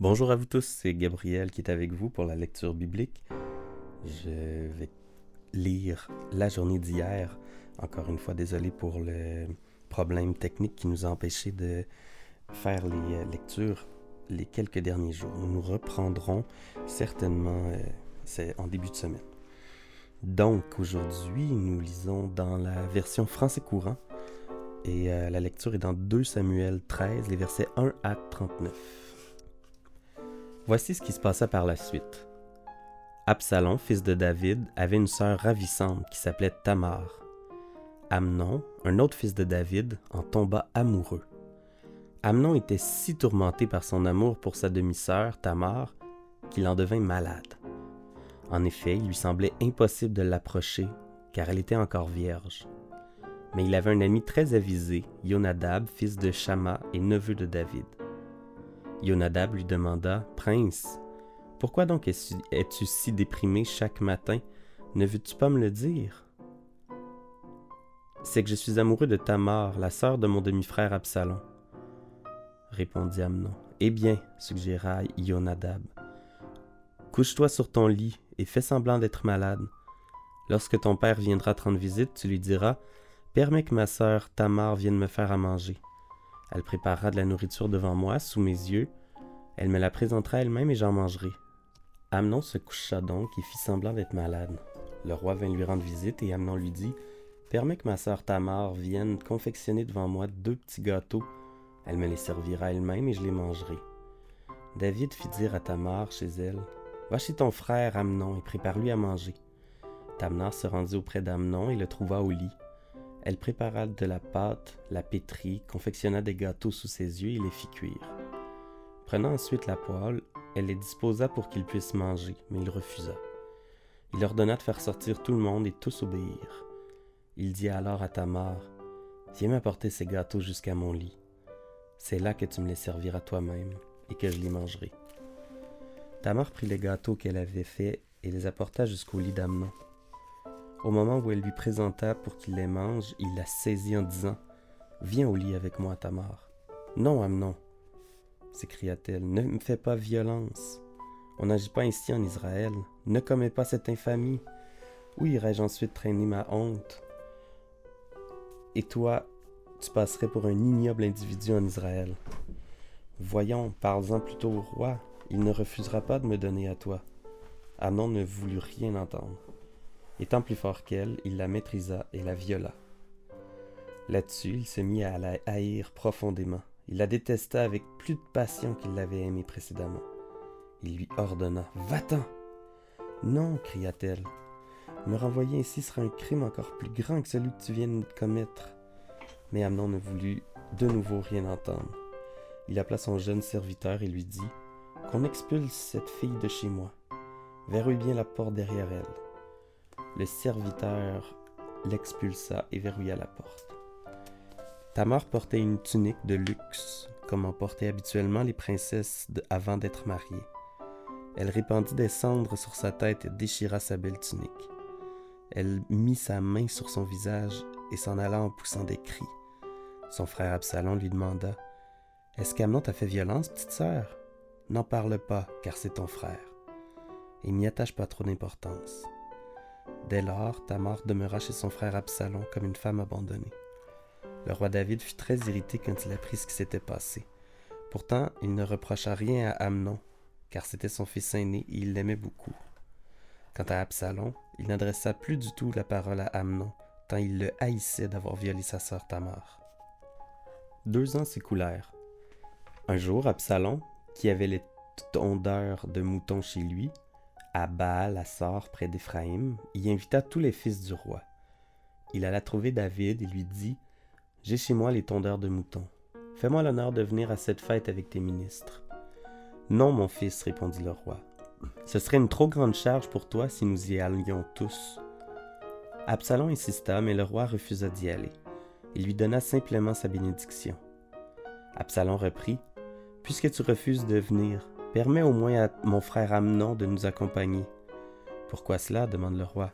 Bonjour à vous tous, c'est Gabriel qui est avec vous pour la lecture biblique. Je vais lire la journée d'hier. Encore une fois, désolé pour le problème technique qui nous a empêché de faire les euh, lectures les quelques derniers jours. Nous nous reprendrons certainement euh, en début de semaine. Donc aujourd'hui, nous lisons dans la version français courant et euh, la lecture est dans 2 Samuel 13, les versets 1 à 39. Voici ce qui se passa par la suite. Absalom, fils de David, avait une sœur ravissante qui s'appelait Tamar. Amnon, un autre fils de David, en tomba amoureux. Amnon était si tourmenté par son amour pour sa demi-sœur, Tamar, qu'il en devint malade. En effet, il lui semblait impossible de l'approcher, car elle était encore vierge. Mais il avait un ami très avisé, Yonadab, fils de Shama et neveu de David. Yonadab lui demanda Prince, pourquoi donc es-tu si déprimé chaque matin? Ne veux-tu pas me le dire C'est que je suis amoureux de Tamar, la sœur de mon demi-frère Absalom. Répondit Amnon. Eh bien, suggéra Yonadab, couche-toi sur ton lit et fais semblant d'être malade. Lorsque ton père viendra te rendre visite, tu lui diras Permets que ma sœur Tamar vienne me faire à manger. Elle préparera de la nourriture devant moi, sous mes yeux. Elle me la présentera elle-même et j'en mangerai. Amnon se coucha donc et fit semblant d'être malade. Le roi vint lui rendre visite et Amnon lui dit Permets que ma sœur Tamar vienne confectionner devant moi deux petits gâteaux. Elle me les servira elle-même et je les mangerai. David fit dire à Tamar chez elle Va chez ton frère Amnon et prépare-lui à manger. Tamar se rendit auprès d'Amnon et le trouva au lit. Elle prépara de la pâte, la pétrit, confectionna des gâteaux sous ses yeux et les fit cuire. Prenant ensuite la poêle, elle les disposa pour qu'il puisse manger, mais il refusa. Il ordonna de faire sortir tout le monde et tous obéirent. Il dit alors à Tamar Viens m'apporter ces gâteaux jusqu'à mon lit. C'est là que tu me les serviras toi-même et que je les mangerai. Tamar prit les gâteaux qu'elle avait faits et les apporta jusqu'au lit d'Amnon. Au moment où elle lui présenta pour qu'il les mange, il la saisit en disant Viens au lit avec moi, Tamar. Non, Amnon, s'écria-t-elle, ne me fais pas violence. On n'agit pas ainsi en Israël. Ne commets pas cette infamie. Où irais-je ensuite traîner ma honte? Et toi, tu passerais pour un ignoble individu en Israël. Voyons, parle-en plutôt au roi. Il ne refusera pas de me donner à toi. Amnon ne voulut rien entendre. Étant plus fort qu'elle, il la maîtrisa et la viola. Là-dessus, il se mit à la haïr profondément. Il la détesta avec plus de passion qu'il l'avait aimée précédemment. Il lui ordonna Va-t'en Non, cria-t-elle. Me renvoyer ainsi sera un crime encore plus grand que celui que tu viens de commettre. Mais Amnon ne voulut de nouveau rien entendre. Il appela son jeune serviteur et lui dit Qu'on expulse cette fille de chez moi. Verrouille bien la porte derrière elle. Le serviteur l'expulsa et verrouilla la porte. Tamar portait une tunique de luxe, comme en portaient habituellement les princesses avant d'être mariées. Elle répandit des cendres sur sa tête et déchira sa belle tunique. Elle mit sa main sur son visage et s'en alla en poussant des cris. Son frère Absalom lui demanda Est-ce qu'Amnon t'a fait violence, petite sœur? N'en parle pas, car c'est ton frère. Et n'y attache pas trop d'importance. Dès lors, Tamar demeura chez son frère Absalom comme une femme abandonnée. Le roi David fut très irrité quand il apprit ce qui s'était passé. Pourtant, il ne reprocha rien à Amnon, car c'était son fils aîné et il l'aimait beaucoup. Quant à Absalom, il n'adressa plus du tout la parole à Amnon, tant il le haïssait d'avoir violé sa sœur Tamar. Deux ans s'écoulèrent. Un jour, Absalom, qui avait les tondeurs de moutons chez lui, à Baal, à près d'Éphraïm, y invita tous les fils du roi. Il alla trouver David et lui dit J'ai chez moi les tondeurs de moutons. Fais-moi l'honneur de venir à cette fête avec tes ministres. Non, mon fils, répondit le roi. Ce serait une trop grande charge pour toi si nous y allions tous. Absalom insista, mais le roi refusa d'y aller. Il lui donna simplement sa bénédiction. Absalom reprit Puisque tu refuses de venir, Permets au moins à mon frère Amnon de nous accompagner. Pourquoi cela? demande le roi.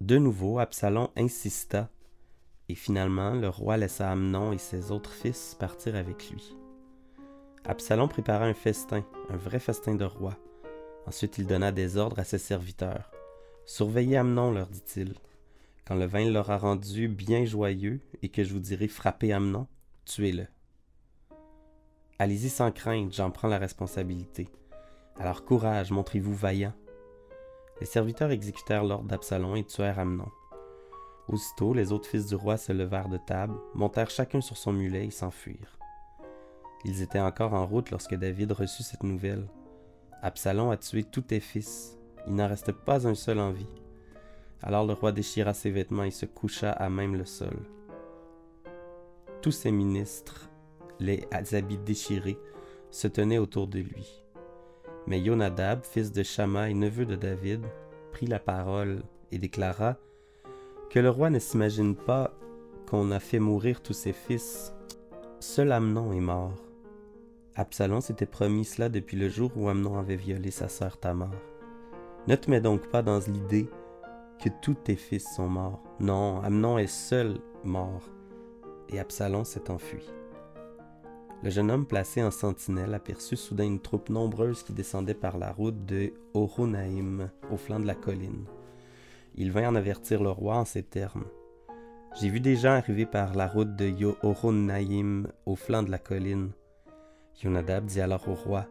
De nouveau, Absalom insista, et finalement le roi laissa Amnon et ses autres fils partir avec lui. Absalom prépara un festin, un vrai festin de roi. Ensuite il donna des ordres à ses serviteurs. Surveillez Amnon, leur dit-il. Quand le vin l'aura rendu bien joyeux et que je vous dirai frappez Amnon, tuez-le. Allez-y sans crainte, j'en prends la responsabilité. Alors courage, montrez-vous vaillant. Les serviteurs exécutèrent l'ordre d'Absalom et tuèrent Amnon. Aussitôt, les autres fils du roi se levèrent de table, montèrent chacun sur son mulet et s'enfuirent. Ils étaient encore en route lorsque David reçut cette nouvelle. Absalom a tué tous tes fils. Il n'en reste pas un seul en vie. Alors le roi déchira ses vêtements et se coucha à même le sol. Tous ses ministres, les habits déchirés, se tenaient autour de lui. Mais Yonadab, fils de Shama et neveu de David, prit la parole et déclara Que le roi ne s'imagine pas qu'on a fait mourir tous ses fils. Seul Amnon est mort. Absalom s'était promis cela depuis le jour où Amnon avait violé sa sœur Tamar. Ne te mets donc pas dans l'idée que tous tes fils sont morts. Non, Amnon est seul mort. Et Absalom s'est enfui. Le jeune homme placé en sentinelle aperçut soudain une troupe nombreuse qui descendait par la route de Horonaïm, au flanc de la colline. Il vint en avertir le roi en ces termes. J'ai vu des gens arriver par la route de Horonaïm, au flanc de la colline. Yonadab dit alors au roi,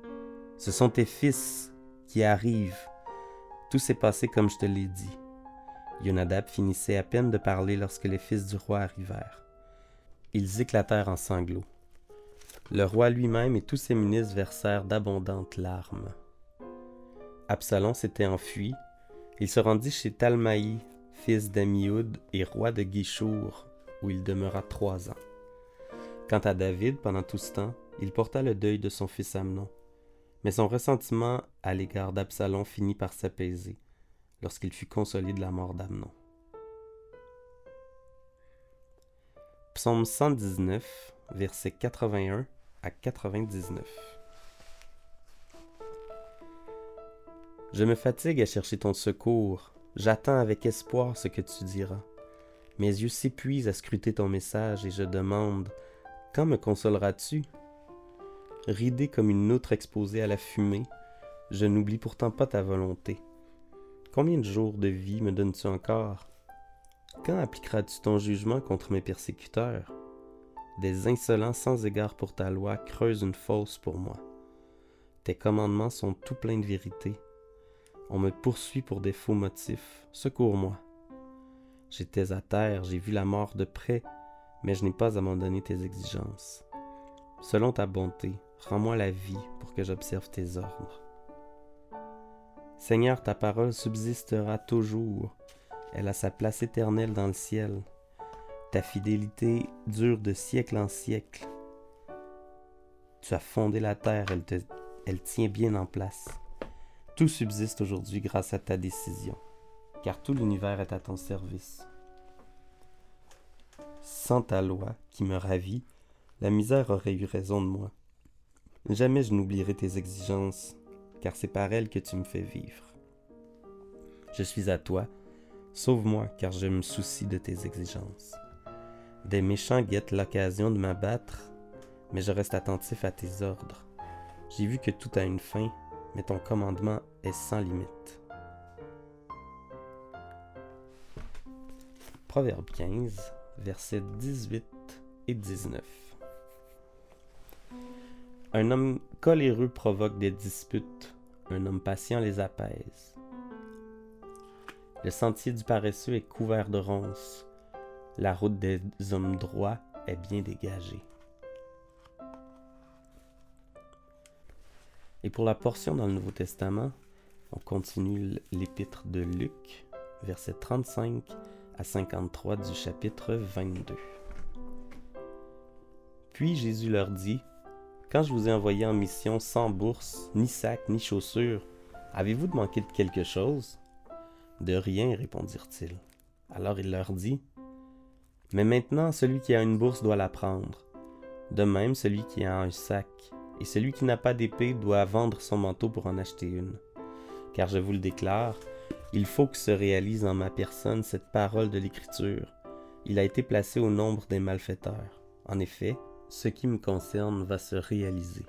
Ce sont tes fils qui arrivent. Tout s'est passé comme je te l'ai dit. Yonadab finissait à peine de parler lorsque les fils du roi arrivèrent. Ils éclatèrent en sanglots. Le roi lui-même et tous ses ministres versèrent d'abondantes larmes. Absalom s'était enfui. Il se rendit chez Talmaï, fils d'Amioud et roi de Guichour, où il demeura trois ans. Quant à David, pendant tout ce temps, il porta le deuil de son fils Amnon. Mais son ressentiment à l'égard d'Absalom finit par s'apaiser lorsqu'il fut consolé de la mort d'Amnon. Psaume 119, versets 81 à 99. Je me fatigue à chercher ton secours, j'attends avec espoir ce que tu diras. Mes yeux s'épuisent à scruter ton message et je demande Quand me consoleras-tu? Ridé comme une outre exposée à la fumée, je n'oublie pourtant pas ta volonté. Combien de jours de vie me donnes-tu encore? Quand appliqueras-tu ton jugement contre mes persécuteurs? Des insolents sans égard pour ta loi creusent une fosse pour moi. Tes commandements sont tout pleins de vérité. On me poursuit pour des faux motifs. Secours-moi. J'étais à terre, j'ai vu la mort de près, mais je n'ai pas abandonné tes exigences. Selon ta bonté, Rends-moi la vie pour que j'observe tes ordres. Seigneur, ta parole subsistera toujours. Elle a sa place éternelle dans le ciel. Ta fidélité dure de siècle en siècle. Tu as fondé la terre, elle, tient bien en place. Tout subsiste aujourd'hui grâce à ta décision, car tout l'univers est à ton service. Sans ta loi, qui me ravit, la misère aurait eu raison de moi. Jamais je n'oublierai tes exigences, car c'est par elles que tu me fais vivre. Je suis à toi, sauve-moi, car je me soucie de tes exigences. Des méchants guettent l'occasion de m'abattre, mais je reste attentif à tes ordres. J'ai vu que tout a une fin, mais ton commandement est sans limite. Proverbe 15, versets 18 et 19. Un homme coléreux provoque des disputes, un homme patient les apaise. Le sentier du paresseux est couvert de ronces, la route des hommes droits est bien dégagée. Et pour la portion dans le Nouveau Testament, on continue l'épître de Luc, versets 35 à 53 du chapitre 22. Puis Jésus leur dit, quand je vous ai envoyé en mission sans bourse, ni sac, ni chaussures, avez-vous manqué de quelque chose De rien, répondirent-ils. Alors il leur dit Mais maintenant, celui qui a une bourse doit la prendre. De même, celui qui a un sac, et celui qui n'a pas d'épée doit vendre son manteau pour en acheter une. Car je vous le déclare, il faut que se réalise en ma personne cette parole de l'Écriture. Il a été placé au nombre des malfaiteurs. En effet, ce qui me concerne va se réaliser.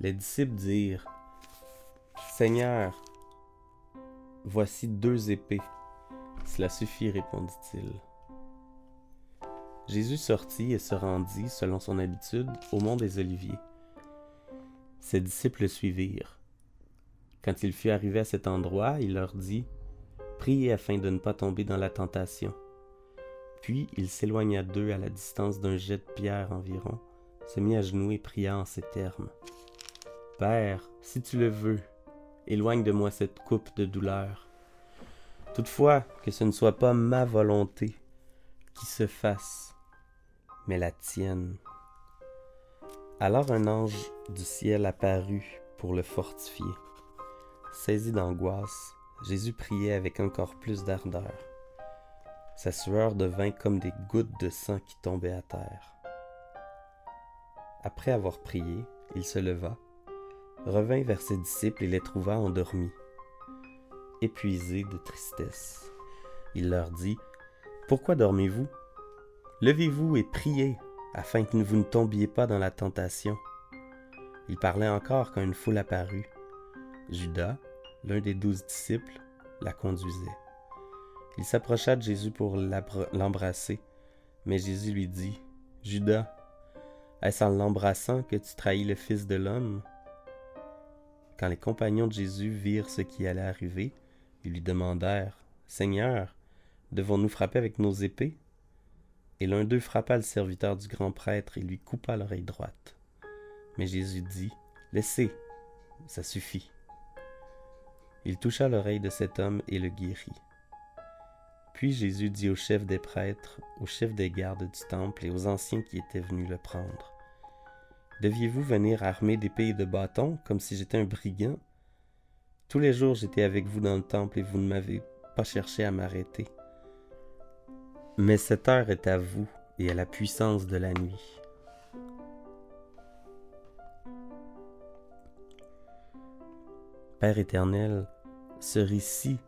Les disciples dirent Seigneur, voici deux épées. Cela suffit, répondit-il. Jésus sortit et se rendit, selon son habitude, au mont des Oliviers. Ses disciples le suivirent. Quand il fut arrivé à cet endroit, il leur dit Priez afin de ne pas tomber dans la tentation. Puis il s'éloigna d'eux à la distance d'un jet de pierre environ, se mit à genoux et pria en ces termes Père, si tu le veux, éloigne de moi cette coupe de douleur. Toutefois, que ce ne soit pas ma volonté qui se fasse, mais la tienne. Alors un ange du ciel apparut pour le fortifier. Saisi d'angoisse, Jésus priait avec encore plus d'ardeur. Sa sueur devint comme des gouttes de sang qui tombaient à terre. Après avoir prié, il se leva, revint vers ses disciples et les trouva endormis, épuisés de tristesse. Il leur dit, Pourquoi dormez-vous? Levez-vous et priez, afin que vous ne tombiez pas dans la tentation. Il parlait encore quand une foule apparut. Judas, l'un des douze disciples, la conduisait. Il s'approcha de Jésus pour l'embrasser, mais Jésus lui dit, Judas, est-ce en l'embrassant que tu trahis le Fils de l'homme Quand les compagnons de Jésus virent ce qui allait arriver, lui demandèrent, Seigneur, devons-nous frapper avec nos épées Et l'un d'eux frappa le serviteur du grand prêtre et lui coupa l'oreille droite. Mais Jésus dit, Laissez, ça suffit. Il toucha l'oreille de cet homme et le guérit. Puis Jésus dit au chef des prêtres, au chef des gardes du temple et aux anciens qui étaient venus le prendre. Deviez-vous venir armé d'épées et de bâtons, comme si j'étais un brigand? Tous les jours j'étais avec vous dans le temple et vous ne m'avez pas cherché à m'arrêter. Mais cette heure est à vous et à la puissance de la nuit. Père éternel, ce récit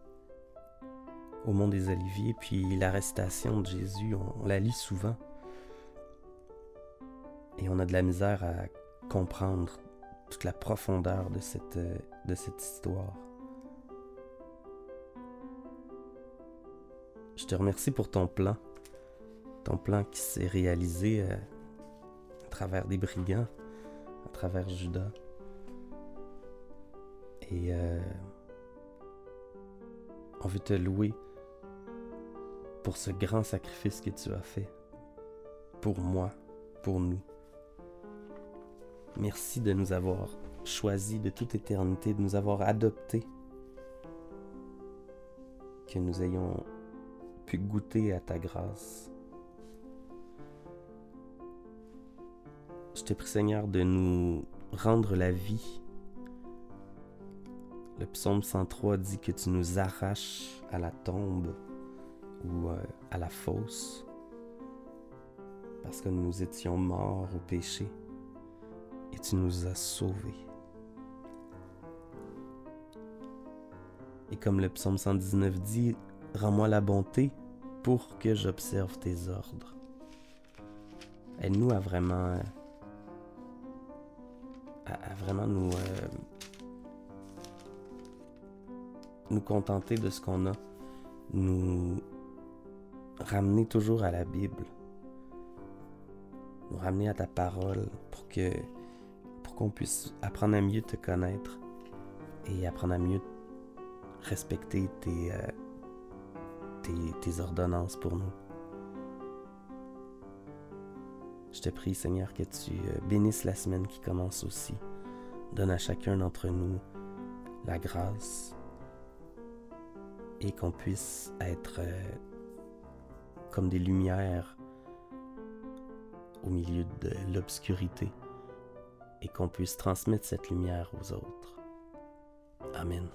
au Mont des Oliviers, puis l'arrestation de Jésus, on, la lit souvent. Et on a de la misère à comprendre toute la profondeur de cette, de cette histoire. Je te remercie pour ton plan, ton plan qui s'est réalisé euh, à travers des brigands, à travers Judas. Et euh, on veut te louer pour ce grand sacrifice que tu as fait. Pour moi, pour nous. Merci de nous avoir choisis de toute éternité, de nous avoir adoptés. Que nous ayons pu goûter à ta grâce. Je te prie Seigneur de nous rendre la vie le psaume 103 dit que tu nous arraches à la tombe ou euh, à la fosse parce que nous étions morts au péché et tu nous as sauvés. Et comme le psaume 119 dit, rends-moi la bonté pour que j'observe tes ordres. Aide-nous à vraiment, à, vraiment nous, euh, nous contenter de ce qu'on a, nous ramener toujours à la Bible, nous ramener à ta parole pour que qu'on puisse apprendre à mieux te connaître et apprendre à mieux respecter tes, euh, ordonnances pour nous. Je te prie, Seigneur, que tu euh, bénisses la semaine qui commence aussi. Donne à chacun d'entre nous la grâce, et qu'on puisse être euh, comme des lumières au milieu de l'obscurité et qu'on puisse transmettre cette lumière aux autres. Amen.